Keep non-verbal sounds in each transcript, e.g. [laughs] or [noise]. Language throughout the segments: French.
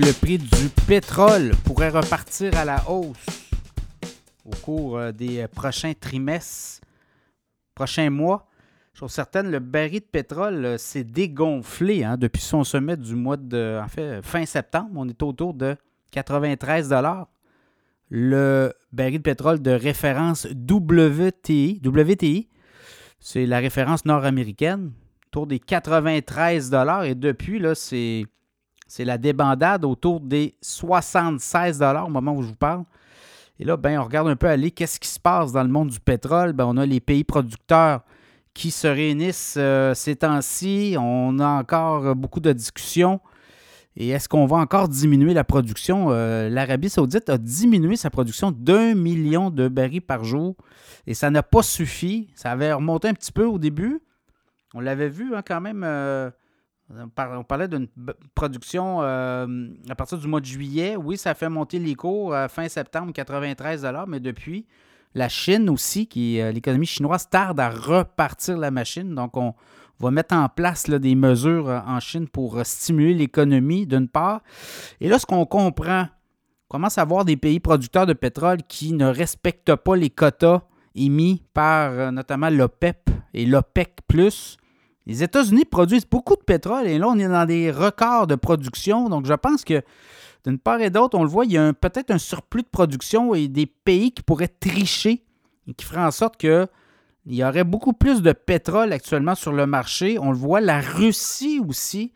le prix du pétrole pourrait repartir à la hausse au cours euh, des prochains trimestres, prochains mois. Chose certaine, le baril de pétrole euh, s'est dégonflé hein, depuis son sommet du mois de en fait, fin septembre. On est autour de 93 Le baril de pétrole de référence WTI, WTI c'est la référence nord-américaine, autour des 93 Et depuis, là, c'est, c'est la débandade autour des 76 au moment où je vous parle. Et là, ben, on regarde un peu aller qu'est-ce qui se passe dans le monde du pétrole? Ben, on a les pays producteurs qui se réunissent euh, ces temps-ci. On a encore beaucoup de discussions. Et est-ce qu'on va encore diminuer la production? Euh, L'Arabie saoudite a diminué sa production d'un million de barils par jour et ça n'a pas suffi. Ça avait remonté un petit peu au début. On l'avait vu hein, quand même. Euh, on parlait d'une production à partir du mois de juillet. Oui, ça fait monter les cours fin septembre, 93 mais depuis, la Chine aussi, qui euh, l'économie chinoise tarde à repartir la machine. Donc, on va mettre en place des mesures euh, en Chine pour euh, stimuler l'économie, d'une part. Et là, ce qu'on comprend, on commence à voir des pays producteurs de pétrole qui ne respectent pas les quotas émis par notamment l'OPEP et l'OPEC. Les États-Unis produisent beaucoup de pétrole et là, on est dans des records de production. Donc, je pense que d'une part et d'autre, on le voit, il y a peut-être un surplus de production et des pays qui pourraient tricher et qui feraient en sorte qu'il y aurait beaucoup plus de pétrole actuellement sur le marché. On le voit, la Russie aussi,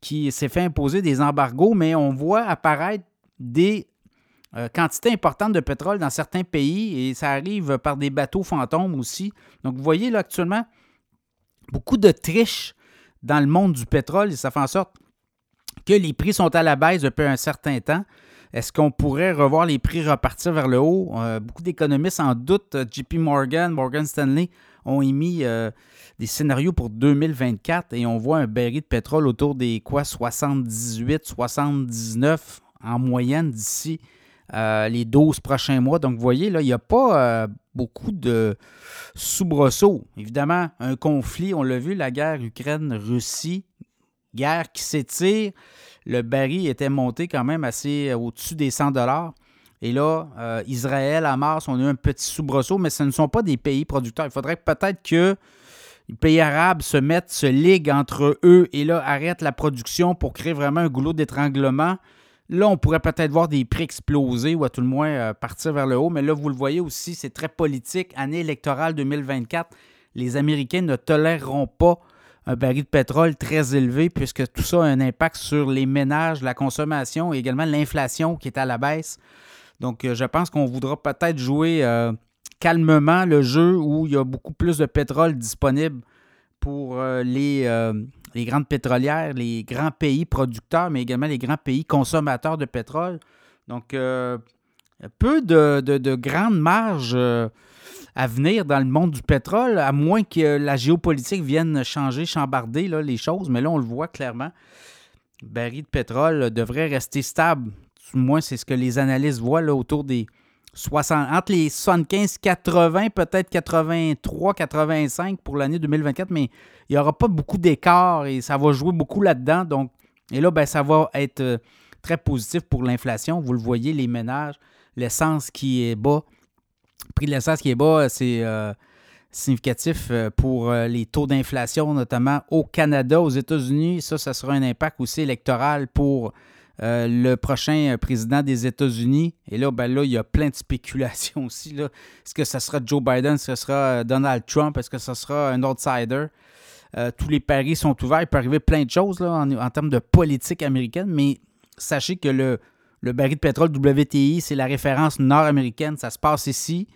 qui s'est fait imposer des embargos, mais on voit apparaître des euh, quantités importantes de pétrole dans certains pays et ça arrive par des bateaux fantômes aussi. Donc, vous voyez là actuellement beaucoup de triches dans le monde du pétrole et ça fait en sorte que les prix sont à la baisse depuis un certain temps. Est-ce qu'on pourrait revoir les prix repartir vers le haut? Euh, beaucoup d'économistes en doutent. JP Morgan, Morgan Stanley ont émis euh, des scénarios pour 2024 et on voit un baril de pétrole autour des quoi? 78, 79 en moyenne d'ici euh, les 12 prochains mois. Donc, vous voyez, là, il n'y a pas beaucoup de soubresauts. Évidemment, un conflit, on l'a vu, la guerre Ukraine-Russie, guerre qui s'étire. Le baril était monté quand même assez euh, au-dessus des 100 dollars. Et là, euh, Israël, Hamas, on a eu un petit soubresaut, mais ce ne sont pas des pays producteurs. Il faudrait peut-être que les pays arabes se mettent, se liguent entre eux et là arrêtent la production pour créer vraiment un goulot d'étranglement. Là, on pourrait peut-être voir des prix exploser ou à tout le moins euh, partir vers le haut. Mais là, vous le voyez aussi, c'est très politique. Année électorale 2024, les Américains ne toléreront pas un baril de pétrole très élevé, puisque tout ça a un impact sur les ménages, la consommation et également l'inflation qui est à la baisse. Donc, euh, je pense qu'on voudra peut-être jouer euh, calmement le jeu où il y a beaucoup plus de pétrole disponible pour les, les, grandes pétrolières, les grands pays producteurs, mais également les grands pays consommateurs de pétrole. Donc, peu de, de, de grandes marges à venir dans le monde du pétrole, à moins que la géopolitique vienne changer, chambarder les choses. Mais là, on le voit clairement. Le baril de pétrole devrait rester stable. Du moins, c'est ce que les analystes voient autour des 60, entre les 75, 80, peut-être 83, 85 pour l'année 2024, mais il n'y aura pas beaucoup d'écart et ça va jouer beaucoup là-dedans. Donc, et là, ben, ça va être euh, très positif pour l'inflation. Vous le voyez, les ménages, l'essence qui est bas, le prix de l'essence qui est bas, c'est euh, significatif euh, pour euh, les taux d'inflation, notamment au Canada, aux États-Unis. Ça, ça sera un impact aussi électoral pour le prochain président des États-Unis. Et là, ben là, il y a plein de spéculations [laughs] aussi. Est-ce que ce sera Joe Biden? Est-ce que ce sera Donald Trump? Est-ce que ce sera un outsider? tous les paris sont ouverts. Il peut arriver plein de choses en, en, termes de politique américaine, mais sachez que le, le baril de pétrole WTI, c'est la référence nord-américaine. Ça se passe ici.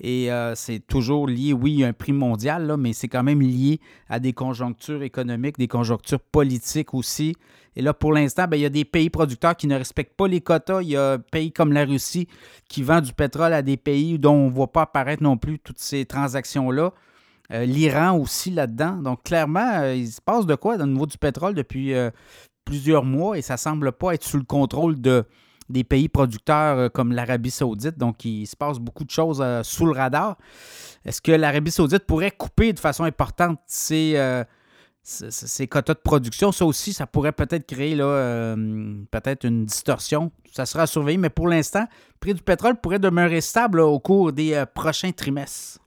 Et euh, c'est toujours lié, oui, a un prix mondial, là, mais c'est quand même lié à des conjonctures économiques, des conjonctures politiques aussi. Et là, pour l'instant, ben, il y a des pays producteurs qui ne respectent pas les quotas. Il y a pays comme la Russie qui vend du pétrole à des pays dont on ne voit pas apparaître non plus toutes ces transactions-là. Euh, L'Iran aussi là-dedans. Donc, clairement, euh, il se passe de quoi au niveau du pétrole depuis plusieurs mois et ça ne semble pas être sous le contrôle de, des pays producteurs euh, comme l'Arabie saoudite. Donc, il se passe beaucoup de choses euh, sous le radar. Est-ce que l'Arabie saoudite pourrait couper de façon importante ses, euh, quotas de production? Ça aussi, ça pourrait peut-être créer peut-être une distorsion. Ça sera surveillé, mais pour l'instant, le prix du pétrole pourrait demeurer stable au cours des prochains trimestres.